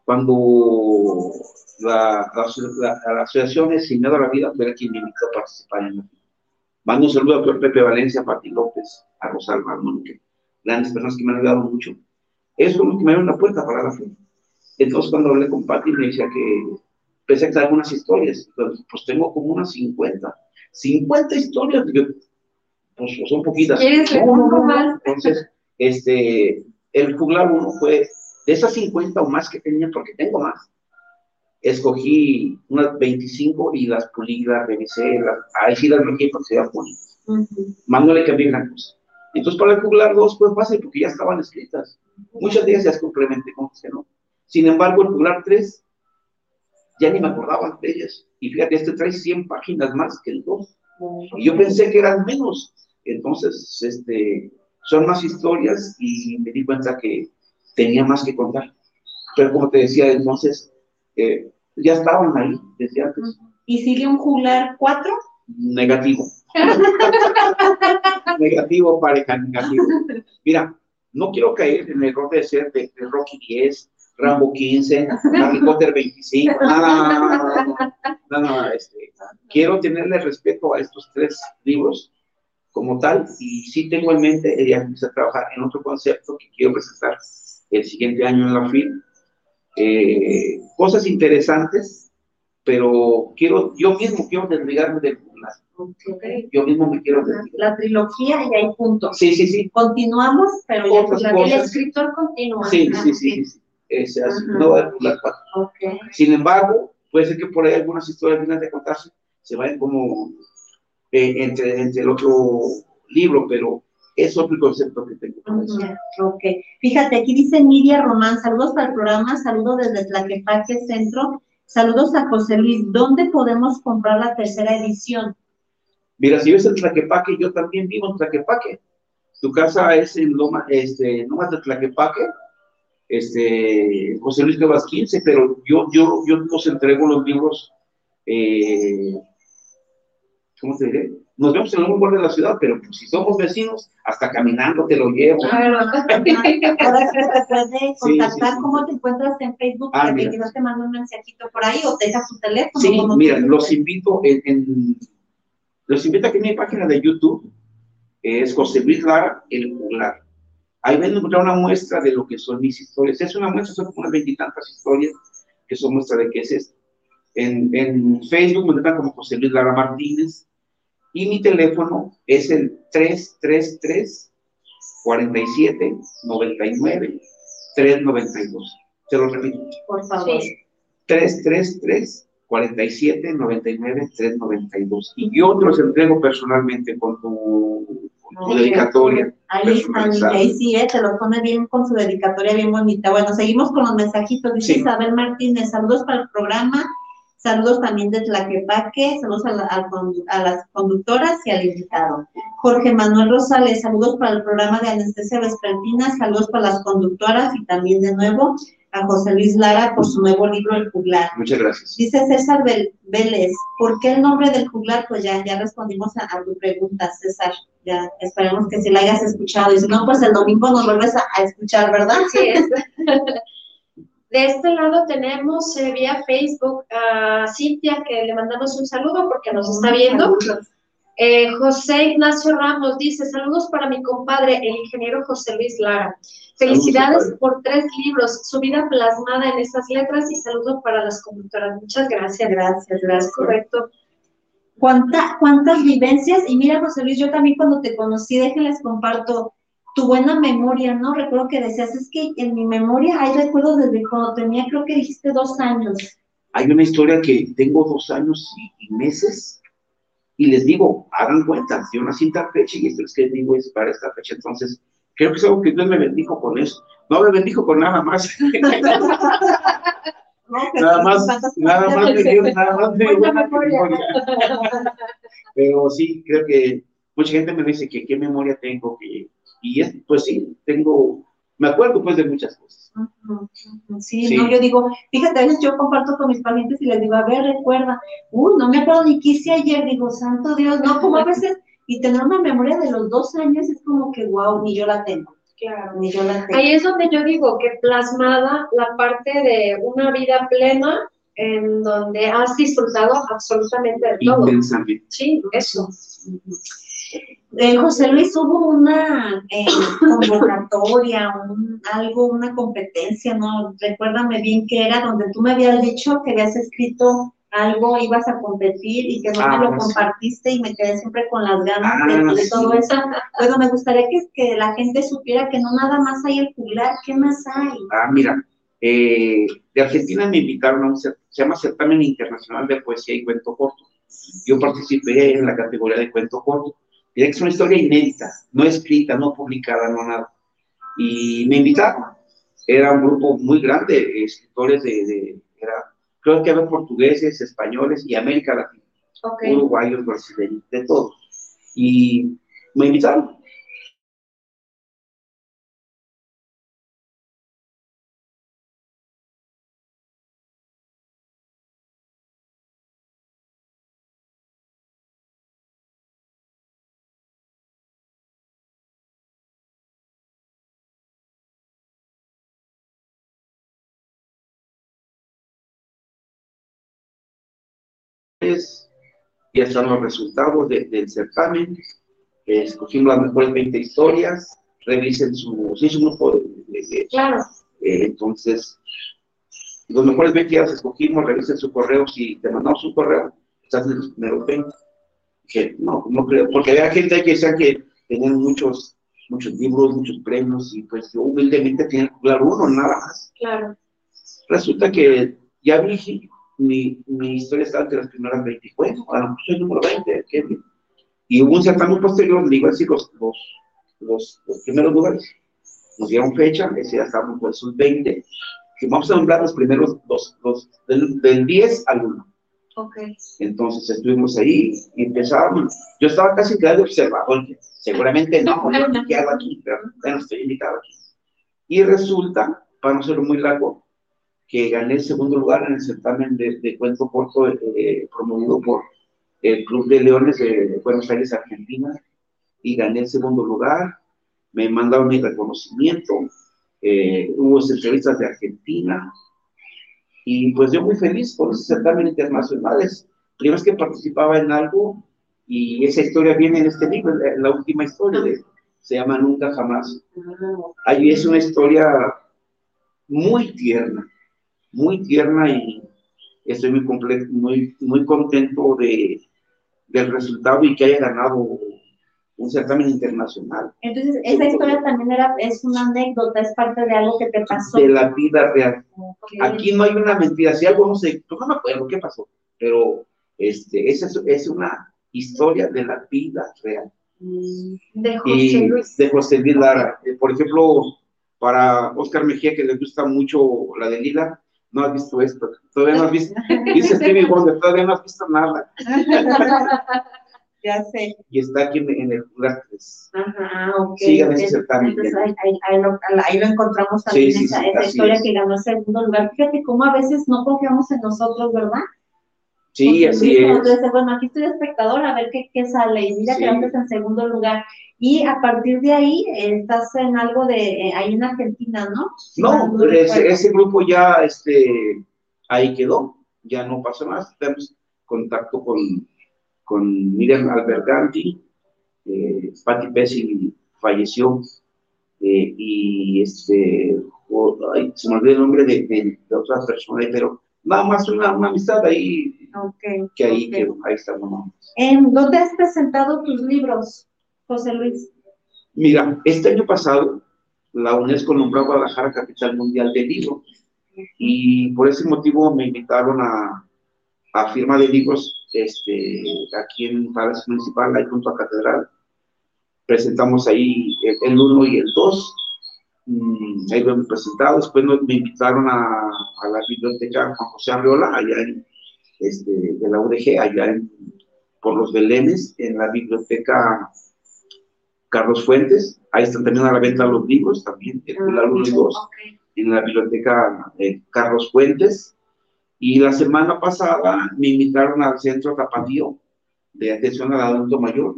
cuando la, la, asociación de Sin Miedo a la Vida fue quien me invitó a participar en la Mando un saludo a Pepe Valencia, a Pati López, a Rosalba, a Mónica, grandes personas que me han ayudado mucho. Eso es lo que me abrió una puerta para la fe. Entonces, cuando hablé con Pati, me decía que pensé que algunas historias. Entonces, pues tengo como unas 50. 50 historias. pues son poquitas. No, no, no, Entonces, este, el juglar uno fue de esas 50 o más que tenía, porque tengo más. Escogí unas 25 y las pulí, las revisé, las, ahí sí las metí porque se iban bonitas. Más no le cambié gran cosa. Entonces, para el juglar 2 fue fácil porque ya estaban escritas. Muchas de ellas ya complementé con que no. Sin embargo, el juglar 3 ya ni me acordaba de ellas. Y fíjate, este trae 100 páginas más que el 2. Y yo pensé que eran menos. Entonces, este, son más historias y me di cuenta que tenía más que contar. Pero como te decía, entonces, eh, ya estaban ahí desde antes. ¿Y sigue un juglar 4? Negativo. negativo, pareja, negativo. Mira, no quiero caer en el error de ser de, Rocky 10, Rambo 15, Harry Potter 25. Nada, nada, nada, este, quiero tenerle respeto a estos tres libros como tal y sí tengo en mente el día empezar a trabajar en otro concepto que quiero presentar el siguiente año en la FIL. Eh, cosas interesantes, pero quiero, yo mismo quiero desligarme del yo mismo me quiero La trilogía y hay punto. Sí, sí, sí. Continuamos, pero ya el escritor continúa. Sí, sí, sí, sí. Es, no va a okay. Sin embargo, puede ser que por ahí algunas historias de contarse se vayan como eh, entre, entre el otro libro, pero es otro concepto que tengo. Ok. Fíjate, aquí dice Nidia Román, saludos para el programa, saludos desde Tlaquepaque Centro, saludos a José Luis. ¿Dónde podemos comprar la tercera edición? Mira, si ves el Tlaquepaque, yo también vivo en Tlaquepaque. Tu casa es en Loma, este, Lomas de Tlaquepaque, este, José Luis Nuevas 15, pero yo, yo, yo nos entrego los libros, eh, ¿cómo te diré? Nos vemos en algún lugar de la ciudad, pero pues, si somos vecinos, hasta caminando te lo llevo. Ahora que *laughs* te puede contactar, ¿cómo te encuentras en Facebook? Ah, para que no te mando un mensajito por ahí o te dejas tu teléfono. Sí, mira, los invito en los invito a que mi página de YouTube es José Luis Lara, el juglar. Ahí ven encontrar una muestra de lo que son mis historias. Es una muestra, son como unas veintitantas historias que son muestra de qué es esto. En, en Facebook me encuentran como José Luis Lara Martínez y mi teléfono es el 333 47 99 392. Se lo repito. Por favor. 333 47 99 392. Y yo te los entrego personalmente con tu, dedicatoria. Ahí, ahí, sí, eh, te lo pone bien con su dedicatoria bien bonita. Bueno, seguimos con los mensajitos. Dice Isabel Martínez, saludos para el programa. Saludos también de Tlaquepaque, saludos a, a, las conductoras y al invitado. Jorge Manuel Rosales, saludos para el programa de anestesia vespertina, saludos para las conductoras y también de nuevo a José Luis Lara por su nuevo libro El Juglar. Muchas gracias. Dice César Vélez, ¿por qué el nombre del juglar? Pues ya, ya respondimos a, tu pregunta, César. Ya esperemos que si la hayas escuchado. Y si no, pues el domingo nos vuelves a, escuchar, ¿verdad? Sí. *laughs* De este lado tenemos eh, vía Facebook a Cintia, que le mandamos un saludo porque nos está viendo. Eh, José Ignacio Ramos dice, saludos para mi compadre, el ingeniero José Luis Lara. Felicidades por tres libros, su vida plasmada en esas letras y saludos para las conductoras. Muchas gracias. Gracias, gracias. Correcto. ¿Cuánta, ¿Cuántas vivencias? Y mira, José Luis, yo también cuando te conocí, déjenles comparto tu buena memoria, ¿no? Recuerdo que decías, es que en mi memoria hay recuerdos desde cuando tenía, creo que dijiste dos años. Hay una historia que tengo dos años y meses y les digo, hagan cuenta, yo nací en tal fecha y esto es que digo es para esta fecha, entonces creo que es algo que Dios me bendijo con eso. No me bendijo con nada más. *laughs* nada más, nada más me dio, nada más me dio memoria. Pero sí, creo que mucha gente me dice que qué memoria tengo, que, y es, pues sí, tengo, me acuerdo pues de muchas cosas. Sí, no, yo digo, fíjate, a veces yo comparto con mis pacientes y les digo, a ver, recuerda, uy, no me acuerdo ni qué hice ayer, digo, santo Dios, no, como a veces, y tener una memoria de los dos años es como que, wow, ni yo la tengo. Claro, ni yo la tengo. Ahí es donde yo digo que plasmada la parte de una vida plena en donde has disfrutado absolutamente de todo. Sí, eso. Eh, José Luis, hubo una eh, convocatoria, un, algo, una competencia, ¿no? Recuérdame bien que era donde tú me habías dicho que habías escrito algo, ibas a competir y que no me lo ah, compartiste y me quedé siempre con las ganas de, ah, todo eso. Bueno, me gustaría que, que la gente supiera que no nada más hay el jubilar, ¿qué más hay? Ah, mira, eh, de Argentina me invitaron a un, se llama Certamen Internacional de Poesía y Cuento Corto. Yo participé en la categoría de cuento corto es una historia inédita, no escrita, no publicada, no nada. Y me invitaron. Era un grupo muy grande, de escritores de, creo que había portugueses, españoles y América Latina. Uruguayos, brasileños, de todos. Y me invitaron. Ya están los resultados del certamen, escogimos las mejores 20 historias, revisen su, sí, su grupo de, Claro. eh, entonces, los mejores 20 ya escogimos, revisen su correo, si te mandamos un correo, estás en los primeros 20. Que no, no creo, porque había gente que decía que tenían muchos, muchos libros, muchos premios, y pues yo humildemente tenía que jugar uno, nada más. Claro. Resulta que ya vi, mi, mi historia estaba entre las primeras 20, y bueno, a lo mejor soy número 20, ¿qué? y hubo un certamen posterior, le iba a decir los, los, los, los primeros lugares, nos dieron fecha, ese ya estábamos por esos 20, que vamos a nombrar los primeros, los, los, del, del 10 al 1. Ok. Entonces estuvimos ahí y empezábamos. Yo estaba casi quedado de observador, seguramente no, yo quedo aquí, pero bueno, estoy invitado aquí. Y resulta, para no ser muy largo, que gané el segundo lugar en el certamen de, de cuento corto eh, promovido por el Club de Leones de Buenos Aires, Argentina, y gané el segundo lugar. Me mandaron mi reconocimiento. eh, hubo entrevistas de Argentina, y pues yo muy feliz por esos certámenes internacionales. Primera vez que participaba en algo y esa historia viene en este libro, la, la última historia, de- se llama Nunca Jamás. Ahí es una historia muy tierna, muy tierna y estoy muy, comple- muy, muy contento de, del resultado y que haya ganado un certamen internacional Entonces, esa historia también era, es una anécdota, es parte de algo que te pasó. de la vida real. Ok. Aquí no hay una mentira, si algo no sé, no me acuerdo qué pasó, pero este, esa es, es una historia de la vida real. De José Y Luis. de José Luis Lara. Eh, Por ejemplo, para Oscar Mejía, que le gusta mucho la de Lila, no has visto esto, todavía no has visto, *laughs* dice Stevie Wonder, todavía no has visto nada, *laughs* Ya sé. y está aquí en, en el lugar 3. Ajá, ok. Sigan ese certamen. entonces, ahí, ahí- ahí lo, ahí lo encontramos también, Sí, sí, esa, sí, esa así historia es. que ganó el segundo lugar. Fíjate cómo a veces no confiamos en nosotros, ¿verdad? Sí, Porque así es. Entonces, bueno, aquí estoy de espectador a ver qué, qué sale. Y mira que antes en segundo lugar. Y a partir de ahí estás en algo de, eh, ahí en Argentina, ¿no? Si No, no ese, ese grupo ya este, ahí quedó, ya no pasó más. Tenemos contacto con, con Miriam Alberganti, eh, Patti Pesci falleció, eh, y este, ay, se me olvidó el nombre de, de, de otra persona, ahí, pero nada más una, una amistad ahí, que ahí ok. quedó, ahí está nomás. ¿En dónde has presentado tus libros, José Luis? Mira, este año pasado, la UNESCO nombró a Guadalajara Capital Mundial del Libro. Y por ese motivo me invitaron a, a firma de libros este, aquí en Palacio Municipal, ahí junto a Catedral. Presentamos ahí el 1 y el 2. Mm, ahí lo hemos presentado. Después nos- me invitaron a, a la biblioteca Juan José Arriola, allá en, este, de la UDG, allá en, por los Belenes, en la biblioteca Carlos Fuentes. Ahí están también a la venta los libros, también, el 1 y el 2 Ok. en la biblioteca eh, Carlos Fuentes. Y la semana pasada me invitaron al Centro Tapatío de Atención al Adulto Mayor,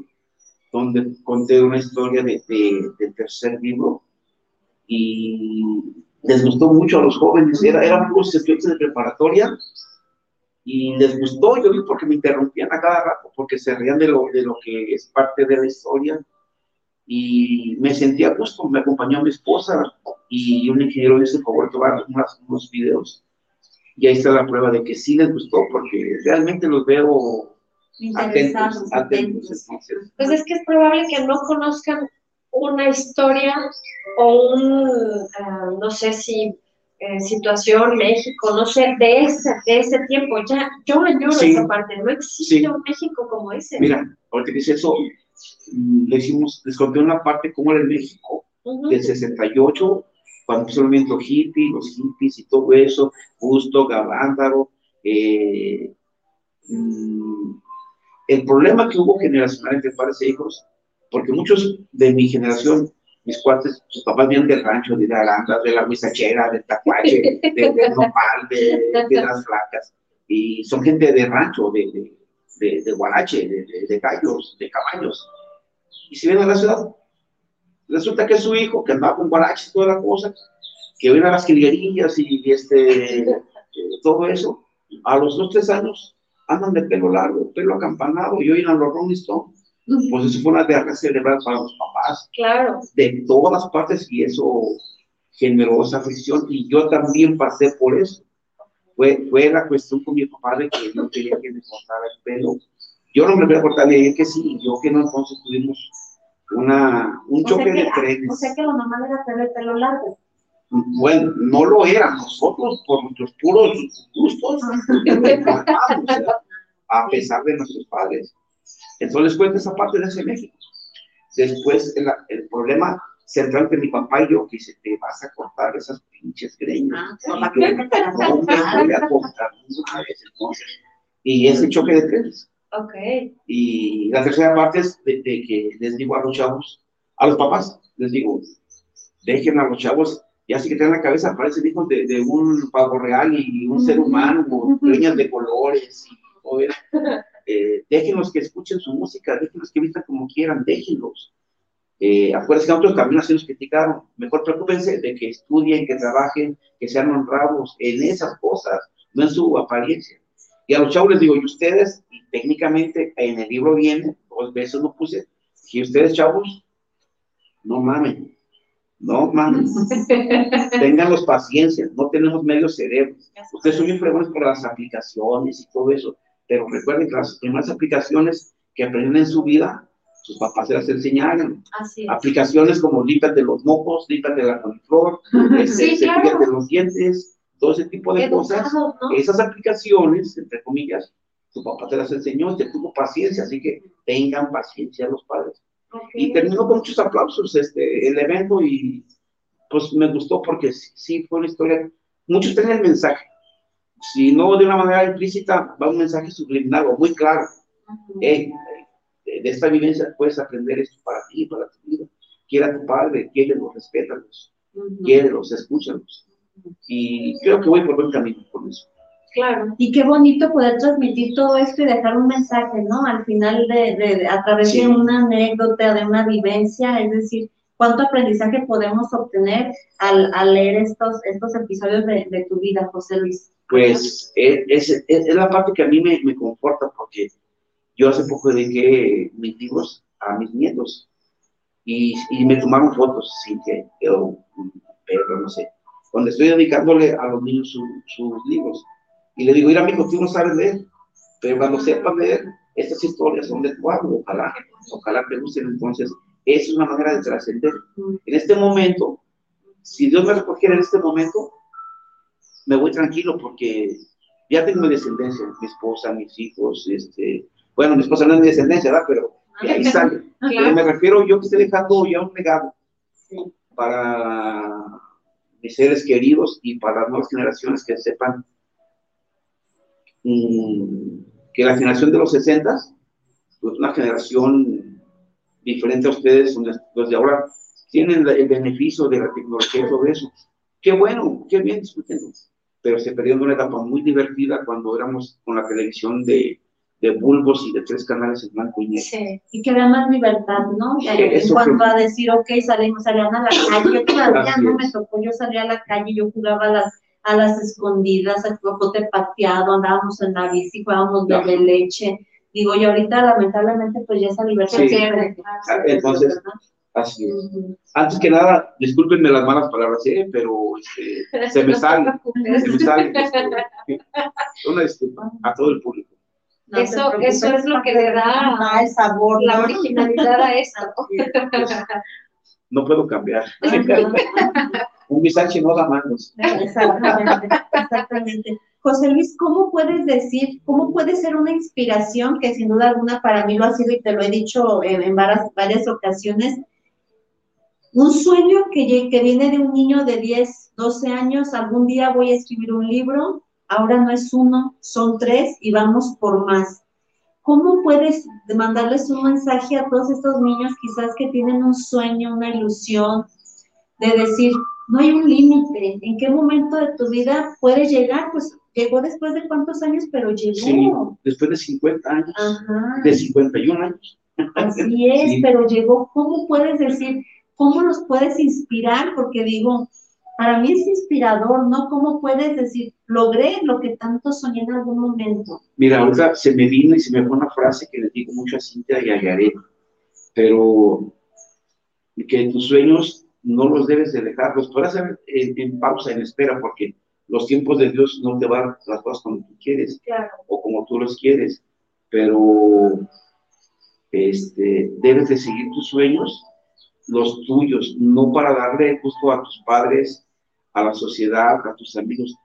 donde conté una historia de, de- del tercer libro y les gustó mucho a los jóvenes. Era, eran unos estudiantes de preparatoria y les gustó, yo vi porque me interrumpían a cada rato, porque se reían de lo, de lo que es parte de la historia. Y me sentía a gusto, me acompañó mi esposa y un ingeniero me hizo el favor de tomar unos videos. Y ahí está la prueba de que sí les gustó, porque realmente los veo atentos, atentos. Pues es que es probable que no conozcan una historia o un, ah, no sé si, eh, situación, México, no sé, de ese, de ese tiempo. Ya, yo añoro Sí. esa parte. No existe Sí. un México como ese. mira, ahorita que dice eso, le hicimos, les conté una parte cómo era en México, Ujú. del 68, cuando empezó el movimiento hippie, los hippies y todo eso, Justo, Gavándaro, eh, mm, el problema que hubo generacional entre padres e hijos, porque muchos de mi generación, mis cuates, sus papás vienen del rancho, de Aranda, de la huizachera, *laughs* del tacuache, de, nopal, de, de las flacas, y son gente de rancho, de, de, de, de guarache, de, de, de gallos, de caballos, y si vienen a la ciudad, resulta que su hijo, que andaba con guaraches y toda la cosa, que viene a las jilguerillas y, y este, *laughs* eh, todo eso, a los dos, tres años, andan de pelo largo, pelo acampanado y oigan los Rolling Stones. Pues eso fue una guerra celebrar para los papás. Claro. De todas partes y eso generó esa fricción y yo también pasé por eso. Fue, fue la cuestión con mi papá de que no quería que me cortara el pelo. Yo no me voy a cortar, le dije que sí, yo que no, entonces tuvimos una, un O choque de trenes. o sea que lo normal era tener el pelo largo. Bueno, no lo eran nosotros por nuestros puros gustos, a pesar de nuestros padres. Entonces les cuento esa parte de ese México. Después, el, el problema central que mi papá y yo, que dice, te vas a cortar esas pinches greñas. Ah, Y yo, no me voy a cortar una vez, entonces. Y ese choque de trenes. Ok. Y la tercera parte es de, de que les digo a los chavos, a los papás, les digo, dejen a los chavos, ya sí que tienen la cabeza, parecen hijos de, de un pavo real y un ser humano, con greñas *laughs* de colores y eso. Eh, déjenlos que escuchen su música, déjenlos que vistan como quieran, déjenlos. Eh, acuérdense que nosotros también así nos criticaron. Mejor preocúpense de que estudien, que trabajen, que sean honrados en esas cosas, no en su apariencia. Y a los chavos les digo, y ustedes, y técnicamente en el libro viene, dos veces lo puse, que ustedes chavos, no mamen, no mamen, *laughs* tenganlos paciencia, no tenemos medio cerebro. Ustedes son bien fregones por las aplicaciones y todo eso, pero recuerden que las primeras aplicaciones que aprenden en su vida, sus papás se las enseñaron. Así es. Aplicaciones como límpiate los mocos, límpiate la coliflor, *laughs* este, Sí, claro. los dientes, todo ese tipo de cosas. Esas aplicaciones, entre comillas, su papá te las enseñó y te tuvo paciencia, así que tengan paciencia los padres. Y terminó con muchos aplausos este, el evento y pues me gustó porque sí, sí fue una historia, muchos tienen el mensaje, si no de una manera implícita, va un mensaje subliminal o muy claro. Hey, de de esta vivencia puedes aprender esto para ti, para tu vida. Quiera a tu padre, quiérelos, respétalos, Ujú. quiérelos, escúchalos. Y creo que voy por buen camino con eso. Claro. Y qué bonito poder transmitir todo esto y dejar un mensaje, ¿no? Al final de, de- a través Sí. de una anécdota, de una vivencia, es decir, cuánto aprendizaje podemos obtener al, al leer estos, estos episodios de, de tu vida, José Luis. Pues es, es- es- es la parte que a mí me, me conforta porque yo hace poco dediqué mis libros a mis nietos y, y me tomaron fotos sin que yo, pero no sé, donde estoy dedicándole a los niños su- sus libros. Y le digo, mira, amigo, tú no sabes leer, pero cuando sepas leer, estas historias son de tu ojalá, ojalá te gusten. Entonces, esa es una manera de trascender. En este momento, si Dios me recogiera en este momento, me voy tranquilo porque ya tengo mi descendencia, mi esposa, mis hijos, este, bueno, mi esposa no es mi descendencia, ¿verdad? Pero de ahí sale. Pero me refiero yo que estoy dejando ya un legado Sí. para mis seres queridos y para las nuevas generaciones que sepan mm, que la generación de los 60 pues una generación diferente a ustedes, los de ahora tienen el beneficio de la tecnología y todo eso. Qué bueno, qué bien discutiendo. Pero se perdió una etapa muy divertida cuando éramos con la televisión de, de bulbos y de tres canales en blanco y negro. Sí. Y que vea más libertad, ¿no? Sí, en cuanto a decir, ok, salimos, salían a la calle, yo todavía no me tocó, yo salía a la calle, yo jugaba a las, a las escondidas, al cocote pateado, andábamos en la bici, jugábamos bebé leche. Digo, y ahorita lamentablemente pues ya esa libertad Sí. se pierde. Ah, entonces, Así es. Antes que nada, discúlpenme las malas palabras, ¿eh? pero este, se me *laughs* No te sale, preocupes. se me sale. este, una disculpa a todo el público. No Eso- eso es lo que le da Ah, el sabor, La ¿no? originalidad a esto. *laughs* No puedo cambiar. *laughs* *laughs* Un bisache no da manos. Exactamente, exactamente. José Luis, ¿cómo puedes decir, cómo puede ser una inspiración que sin duda alguna para mí lo ha sido y te lo he dicho en, en varias, varias ocasiones? Un sueño que, que viene de un niño de 10, 12 años, algún día voy a escribir un libro, ahora no es uno, son tres y vamos por más. ¿Cómo puedes mandarles un mensaje a todos estos niños quizás que tienen un sueño, una ilusión, de decir, no hay un límite. ¿En qué momento de tu vida puedes llegar? Pues llegó después de cuántos años, pero llegó. Sí, después de 50 años, Ajá. de 51 años. Así *laughs* es, Sí. pero llegó. ¿Cómo puedes decir? ¿Cómo los puedes inspirar? Porque digo, para mí es inspirador, ¿no? ¿Cómo puedes decir, logré lo que tanto soñé en algún momento? Mira, ahorita se me vino y se me fue una frase que le digo mucho a Cintia y a Yaret, pero que tus sueños no los debes de dejar, los puedes hacer en, pausa, en espera, porque los tiempos de Dios no te van las cosas como tú quieres o como tú los quieres, pero este, debes de seguir tus sueños, los tuyos, no para darle gusto a tus padres, a la sociedad, a tus amigos.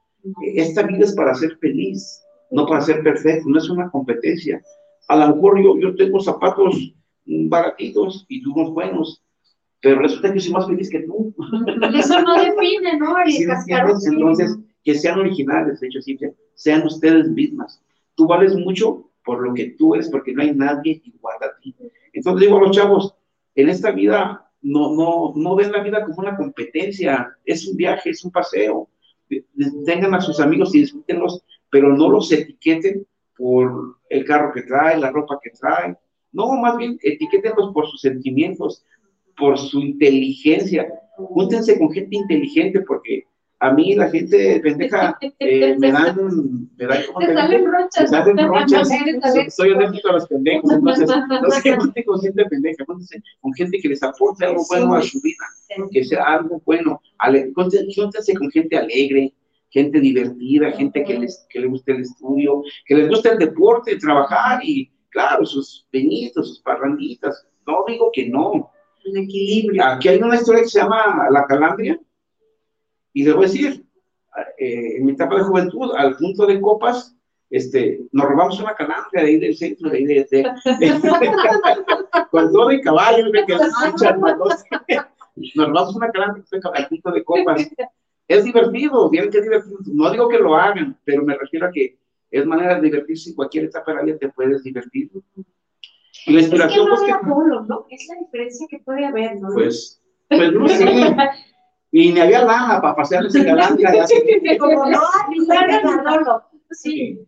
Esta vida es para ser feliz, no para ser perfecto, no es una competencia. A lo mejor yo, yo tengo zapatos baratitos y tú unos buenos, pero resulta que soy más feliz que tú. Eso no define, ¿no? *laughs* Entonces, que sean originales, de hecho, sí, sean ustedes mismas. Tú vales mucho por lo que tú eres, porque no hay nadie igual a ti. Entonces digo a los chavos, en esta vida no, no, no ven la vida como una competencia, es un viaje, es un paseo. Tengan a sus amigos y disfrútenlos, pero no los etiqueten por el carro que trae, la ropa que trae. No, más bien etiquétenlos por sus sentimientos, por su inteligencia. Júntense con gente inteligente porque a mí la gente pendeja *laughs* eh, me dan, me dan como te salen brochas. Me salen *laughs* brochas. Soy honesto a los pendejos, entonces *laughs* no sé gente con gente pendeja, con gente que les aporte algo bueno a su vida, que sea algo bueno. Júntense con gente alegre, gente divertida, gente que les que le guste el estudio, que les guste el deporte, trabajar y claro, sus peñitos, sus parranditas. No digo que no, el equilibrio. Aquí hay una historia que se llama La Calambria, y a decir, eh, en mi etapa de juventud, al punto de copas, este, nos robamos una calambria de ahí del centro, de ahí de, de, *laughs* con todo el caballo, que nos robamos una calambria al punto de copas. Es divertido, bien que es divertido. No digo que lo hagan, pero me refiero a que es manera de divertirse en cualquier etapa de la vida te puedes divertir. Y la inspiración, es que no, pues, ¿no? Es la diferencia que puede haber, ¿no? Pues, pues no sé. *laughs* Y ni había lana para pasear ese *laughs* galán. Como no, Sí.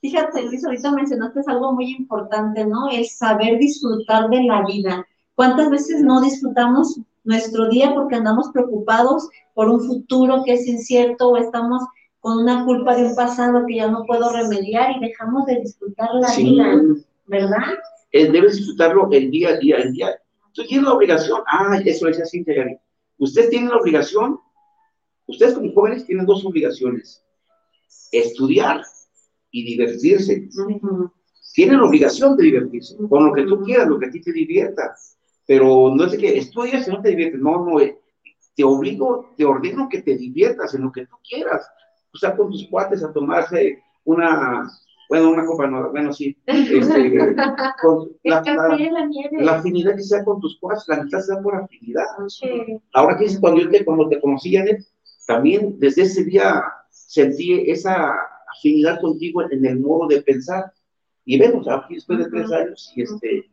Fíjate, Luis, ahorita mencionaste algo muy importante, ¿no? El saber disfrutar de la vida. ¿Cuántas veces no disfrutamos nuestro día porque andamos preocupados por un futuro que es incierto o estamos con una culpa de un pasado que ya no puedo remediar y dejamos de disfrutar la vida, ¿verdad? Eh, debes disfrutarlo el día a día, el día. Tú tienes la obligación, ah, eso decía Cintia Gary. Ustedes tienen la obligación, ustedes como jóvenes tienen dos obligaciones, estudiar y divertirse. Tienen la obligación de divertirse, con lo que tú quieras, lo que a ti te divierta. Pero no es de que estudias y no te diviertes, no, no, eh, te obligo, te ordeno que te diviertas en lo que tú quieras. O sea, con tus cuates a tomarse una, bueno, una copa no, bueno, sí. *laughs* Este, con la, la, afinidad que sea con tus cosas, la mitad sea por afinidad. Ahora que cuando yo te, cuando te conocí, Janet, también desde ese día sentí esa afinidad contigo en el modo de pensar. Y vemos, aquí después de tres años, y este,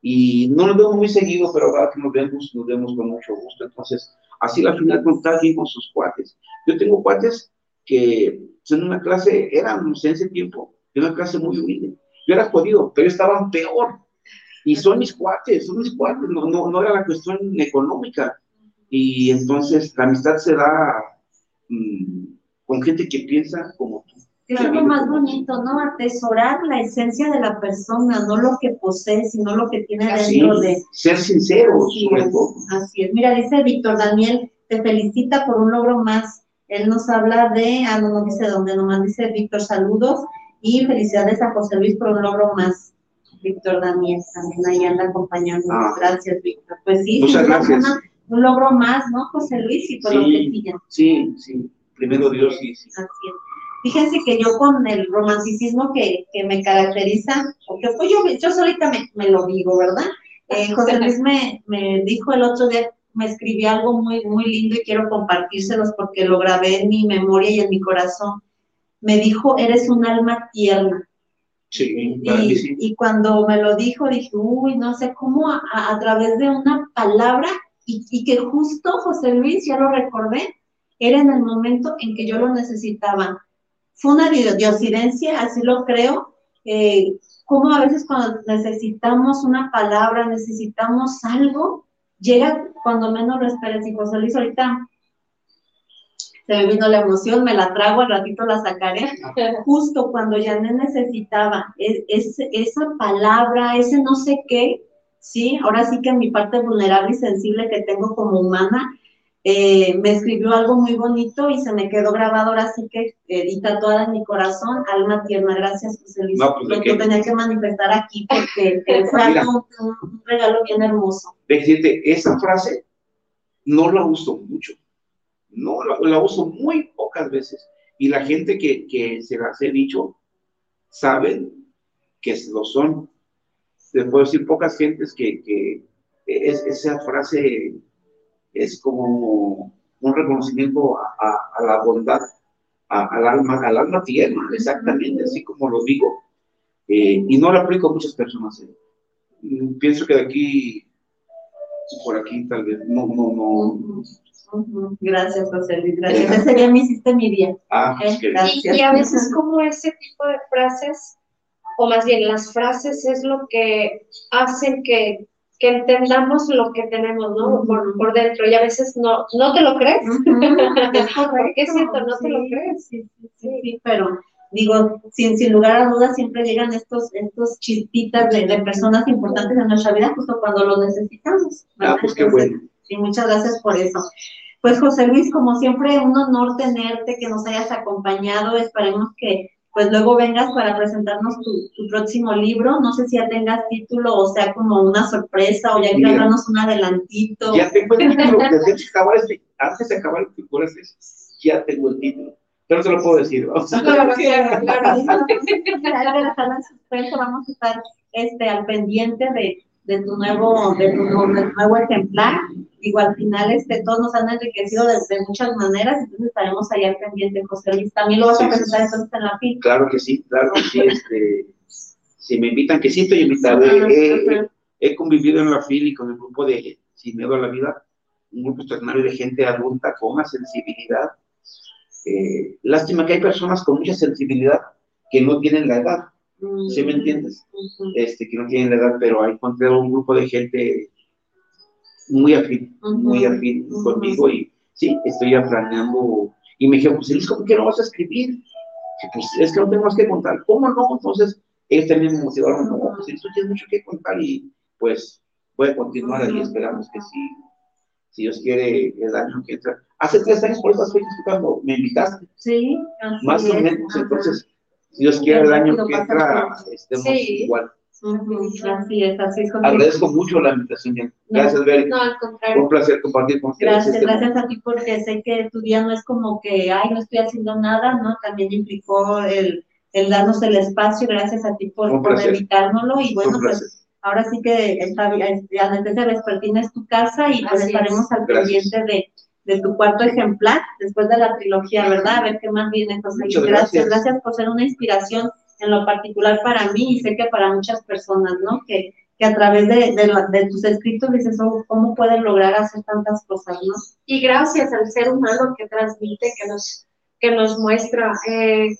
y no nos vemos muy seguido, pero ahora que nos vemos, nos vemos con mucho gusto. Entonces, así la final con con sus cuates. Yo tengo cuates que en una clase, éramos en ese tiempo, de una clase muy humilde. Yo era jodido, pero estaban peor. Y son mis cuates, son mis cuates, no, no, no era la cuestión económica. Y entonces la amistad se da mm, con gente que piensa como tú. Es lo más bonito, ¿no? Atesorar la esencia de la persona, no lo que posee, sino lo que tiene dentro de. Ser sincero, sobre todo. Así es. Mira, dice Víctor Daniel, te felicita por un logro más. Él nos habla de, ah, no, no dice dónde, nomás dice Víctor, saludos. Y felicidades a José Luis por un logro más. Víctor Daniel también ahí anda acompañándonos. Ah. Gracias, Víctor. Pues sí, Muchas gracias. un logro más, ¿no, José Luis? Y por lo que sigue. Sí, sí. Primero Dios, sí. sí. Así es. Fíjense que yo con el romanticismo que, que me caracteriza, porque pues yo, yo solita me, me lo digo, ¿verdad? Eh, *laughs* José Luis me, me dijo el otro día, me escribió algo muy, muy lindo y quiero compartírselos porque lo grabé en mi memoria y en mi corazón me dijo, eres un alma tierna. Sí, y, y, cuando me lo dijo, dije, uy, no sé cómo a, a través de una palabra, y, y, que justo José Luis, ya lo recordé, era en el momento en que yo lo necesitaba. Fue una diosidencia, así lo creo, eh, como a veces cuando necesitamos una palabra, necesitamos algo, llega cuando menos lo esperes. Y José Luis ahorita se me vino la emoción, me la trago, al ratito la sacaré. Justo cuando Janet necesitaba es, esa palabra, ese no sé qué, sí, ahora sí que en mi parte vulnerable y sensible que tengo como humana, eh, me escribió algo muy bonito y se me quedó grabado, ahora sí que edita toda en mi corazón, alma tierna, gracias José Luis. No, pues, Lo tenía que manifestar aquí porque *laughs* fue un, un, regalo bien hermoso. Decirte, esa frase no la uso mucho, no la, uso muy pocas veces. Y la gente que, que se las he dicho saben que lo son. Les puedo decir pocas gentes que, que es, esa frase es como un reconocimiento a, la bondad, al alma, al alma tierna, exactamente, así como lo digo. Eh, y no lo aplico a muchas personas. Eh. Mm, pienso que de aquí, por aquí tal vez, no, no, no. Gracias, José Luis, gracias. Ese día me hiciste mi día. Ah, pues y, y, a veces como ese tipo de frases, o más bien las frases es lo que hacen que que entendamos lo que tenemos, ¿no? Por, por, dentro. Y a veces no, no te lo crees. *laughs* es cierto, no te lo crees. Sí, sí, sí, pero digo, sin, sin lugar a dudas siempre llegan estos, estos chispitas de, de, personas importantes en nuestra vida justo cuando lo necesitamos. Ah, pues qué bueno. Sí, muchas gracias por eso. Pues José Luis, como siempre, un honor tenerte, que nos hayas acompañado. Esperemos que pues luego vengas para presentarnos tu, próximo libro. No sé si ya tengas título o sea como una sorpresa o ya quieras darnos un adelantito. Ya tengo el título, desde que acaba este, antes de acabar el título, ya tengo el título. Pero no se lo puedo decir. Vamos claro, claro, claro. Vamos a estar este, al pendiente de, de, tu nuevo, de tu, nuevo ejemplar. Digo, al final este, todos nos han enriquecido de, muchas maneras, entonces estaremos ahí al pendiente, José Luis. ¿También lo vas a presentar entonces en la FIL? Claro que sí, claro que sí. Este, si me invitan, que sí estoy invitado. he, convivido en la FIL y con el grupo de Sin Miedo a la Vida, un grupo extraordinario de gente adulta con una sensibilidad. Eh, lástima que hay personas con mucha sensibilidad que no tienen la edad ¿sí me entiendes? Este, que no tienen la edad, pero hay encontré un grupo de gente muy afín, muy afín conmigo y sí, estoy planeando y me dijeron, pues ¿cómo que no vas a escribir? Pues es que no tenemos que contar, ¿cómo no? Entonces, ellos también me motivaron, no, pues esto tiene mucho que contar y pues voy a continuar ahí, esperamos que sí, si Dios quiere, el año que entra. Hace tres años por estas fechas cuando me invitaste. Sí, más o menos, entonces Dios quiere, el año que entra estemos igual. Así es, así es. Agradezco mucho la invitación. Gracias, Beri. No, al contrario. Un placer compartir con ustedes. Gracias, este gracias a ti porque sé que tu día no es como que, ay, no estoy haciendo nada, ¿no? También implicó el, el darnos el espacio. Gracias a ti por, por invitárnoslo. Y bueno, pues ahora sí que esta, de Vespertina es tu casa y pues estaremos al pendiente de de tu cuarto ejemplar después de la trilogía, ¿verdad? A ver qué más viene, José. Gracias. gracias, gracias por ser una inspiración en lo particular para mí y sé que para muchas personas, ¿no? Que, que a través de, de, tus escritos dices, oh, ¿cómo pueden lograr hacer tantas cosas, no? Y gracias al ser humano que transmite, que nos, que nos muestra. Eh,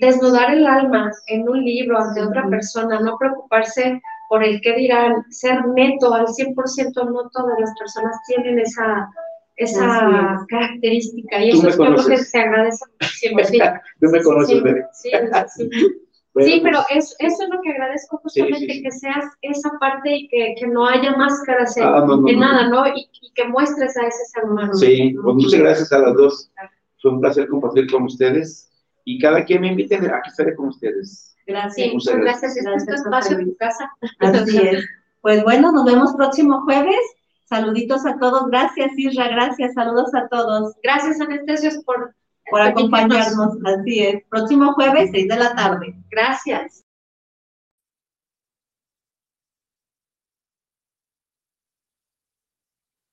desnudar el alma en un libro ante otra persona, no preocuparse por el que dirán, ser neto al 100%, no todas las personas tienen esa esa característica y eso es lo que se agradece siempre. Sí. *laughs* Tú me conoces, sí, sí, sí. *laughs* pero es, eso es lo que agradezco justamente, que seas esa parte y que, que no haya máscaras en, ah, nada, ¿no? Y, que muestres a ese ser humano. Sí, pues muchas gracias a las dos. Fue un placer compartir con ustedes y cada quien me invite, aquí estaré con ustedes. Gracias. muchas gracias. Este es tu espacio, tu casa. Así es. Pues bueno, nos vemos próximo jueves Saluditos a todos. Gracias, Isra. Gracias. Saludos a todos. Gracias, Anestesios, por, por acompañarnos. Así es. Próximo jueves, 6 de la tarde. Gracias.